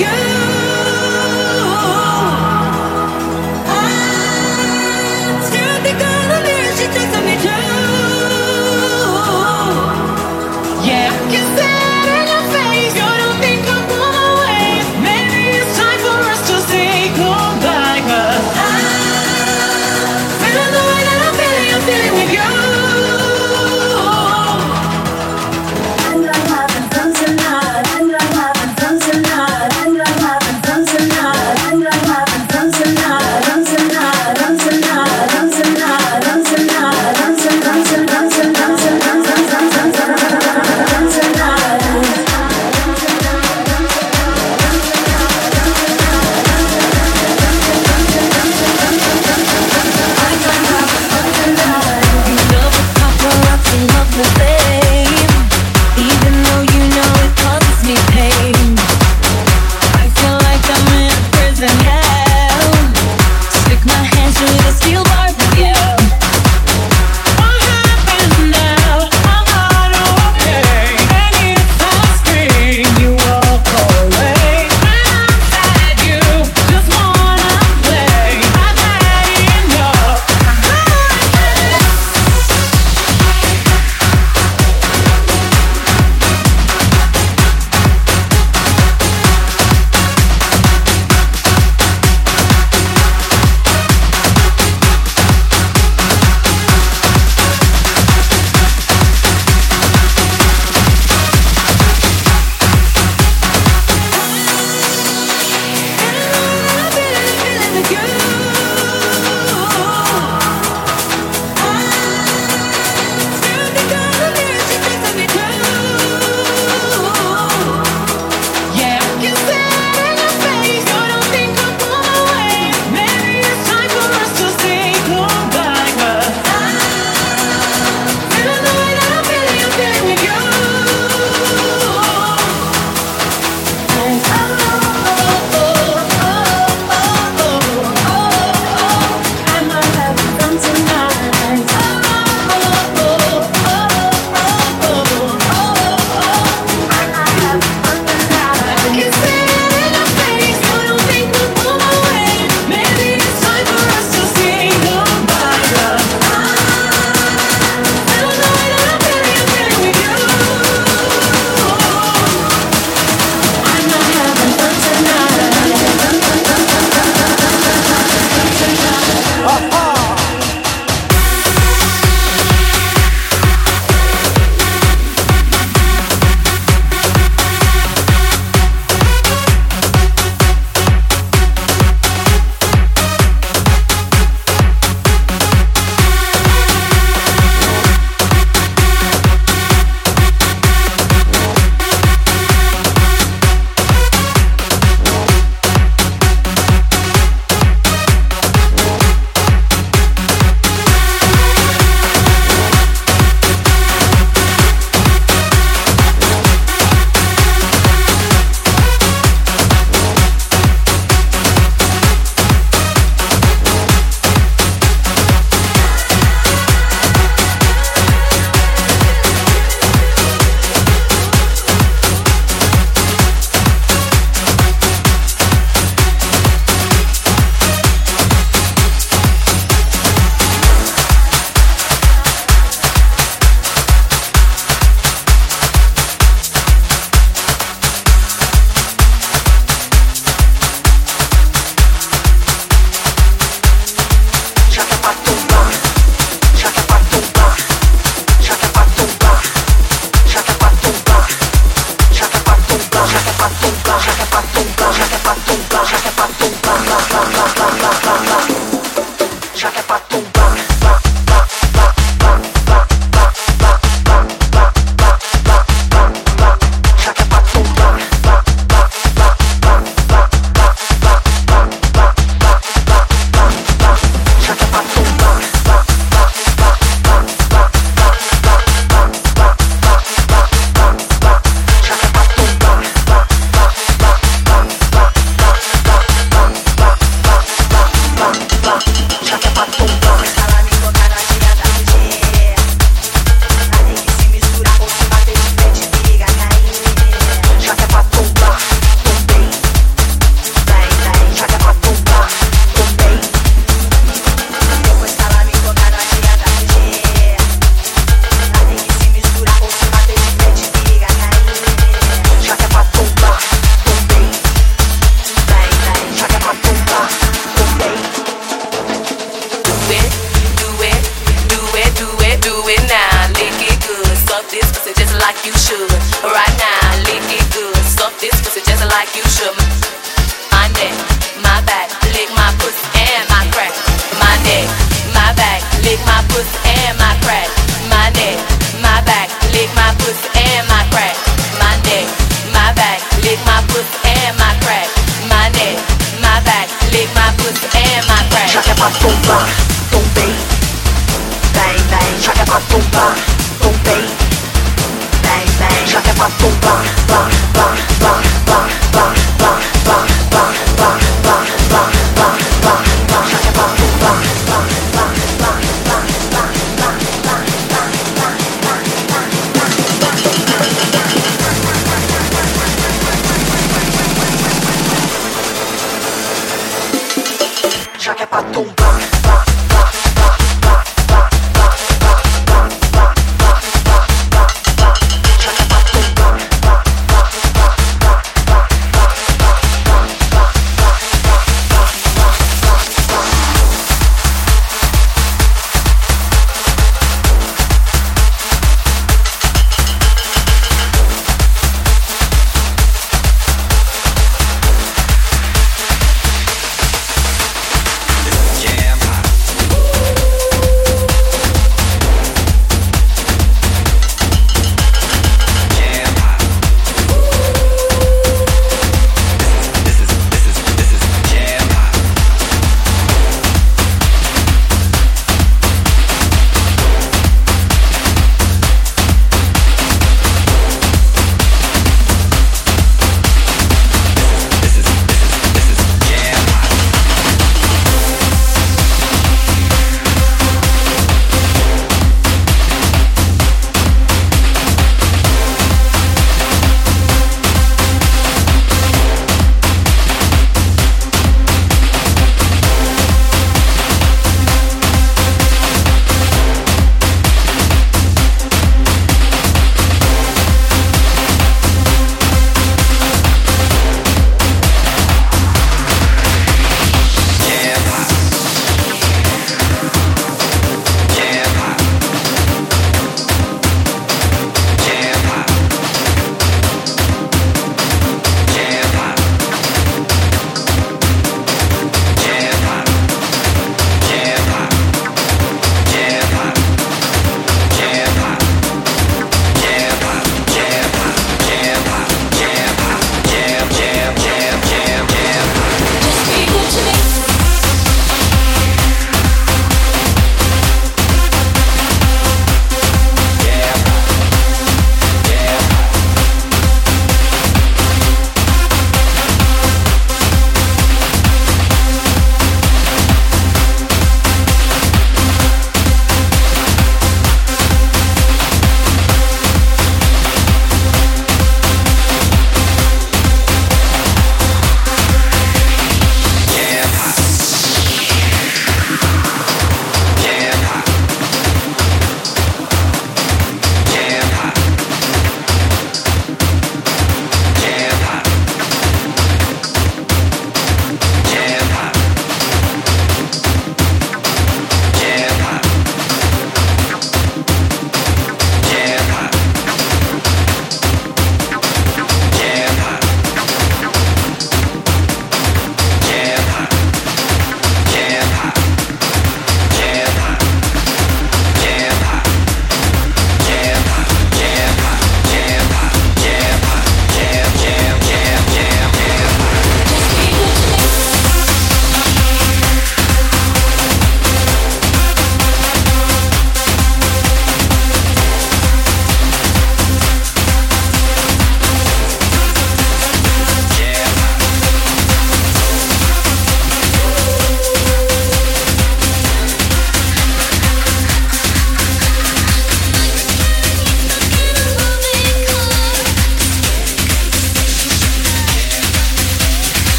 you.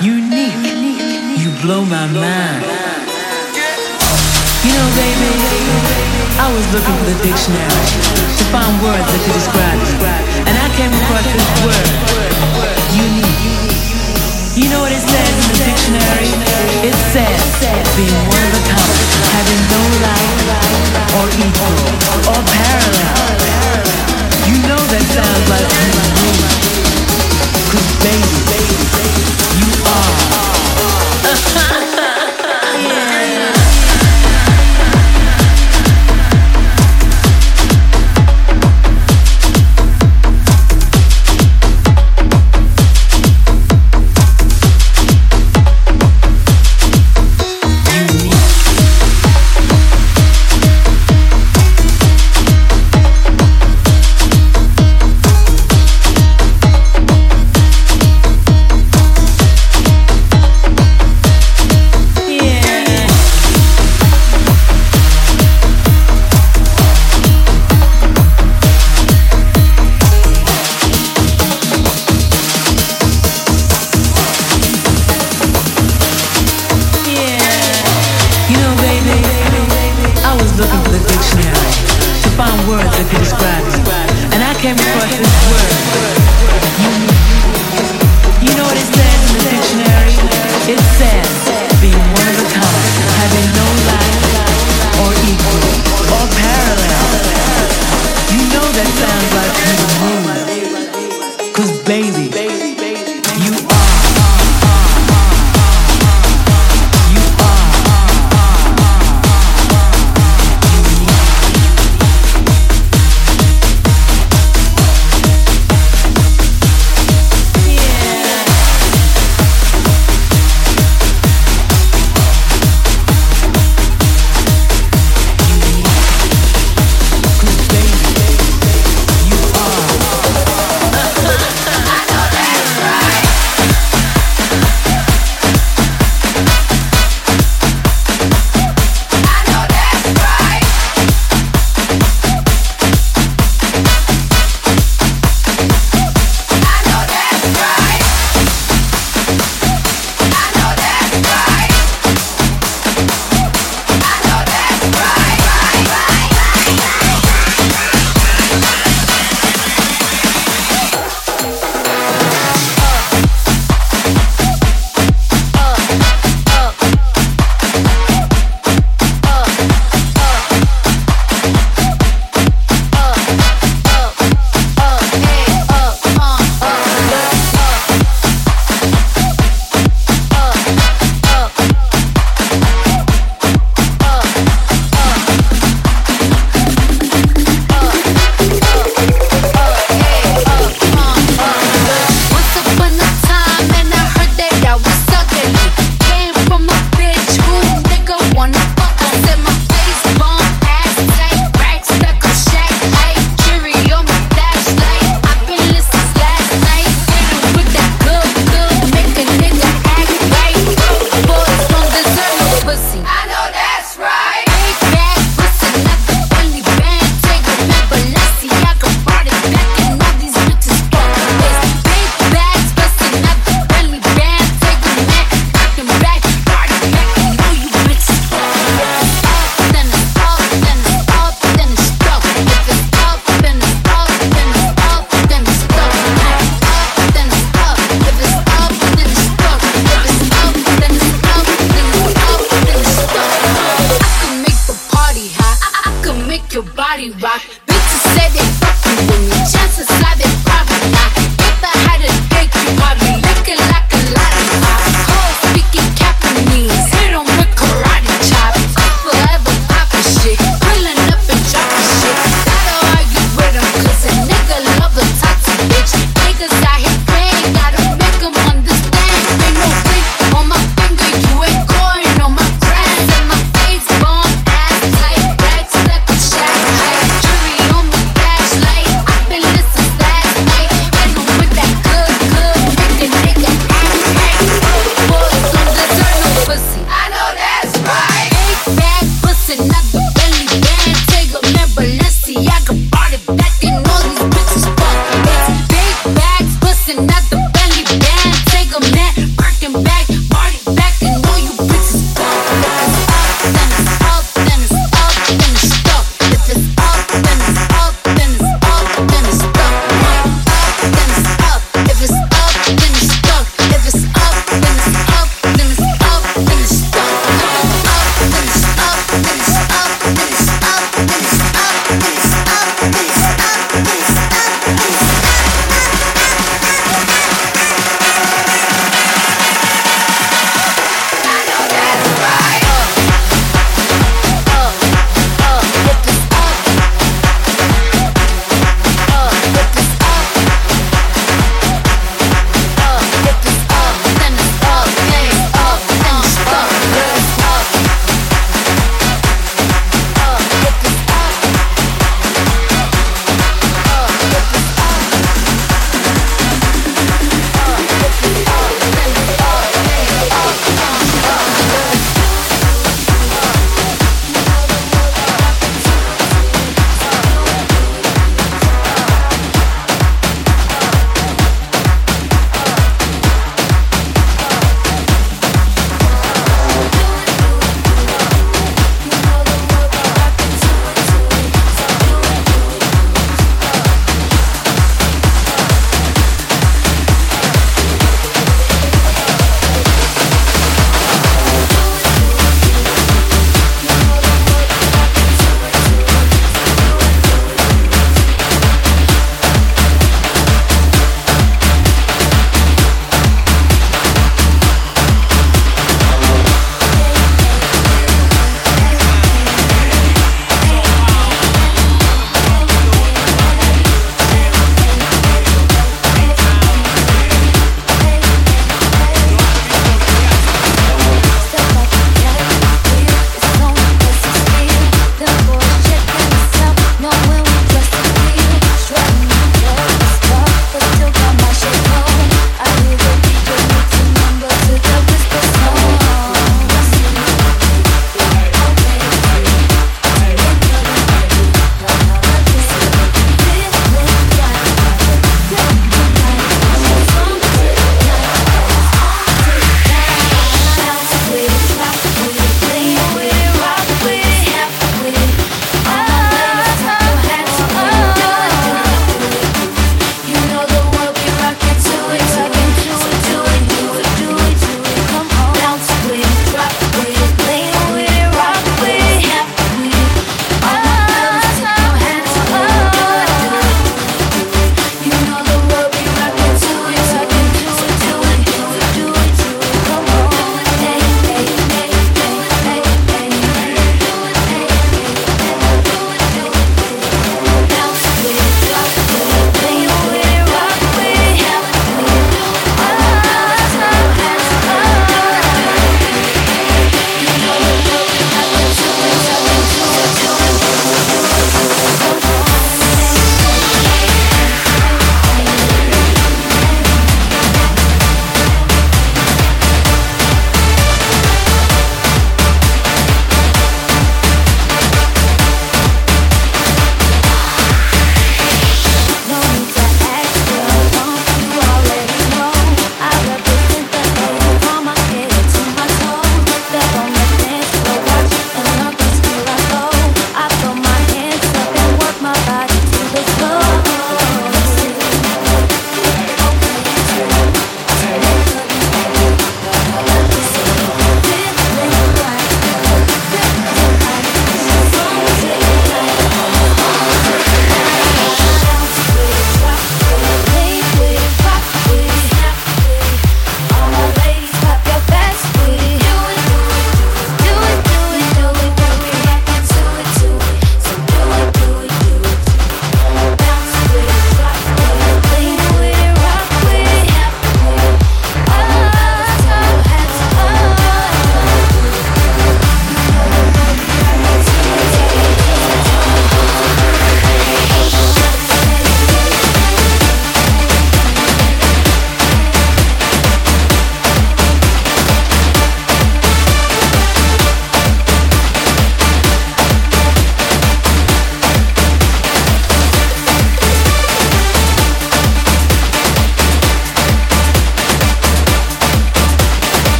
Unique, you blow my mind. You know, baby, I was looking for the dictionary to find words that could describe you, and I came across this word, unique. You know what it says in the dictionary? It says being one of a kind, having no like or equal or parallel. You know that sounds like Cause baby, baby, baby, you are.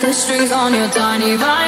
the strings on your tiny body.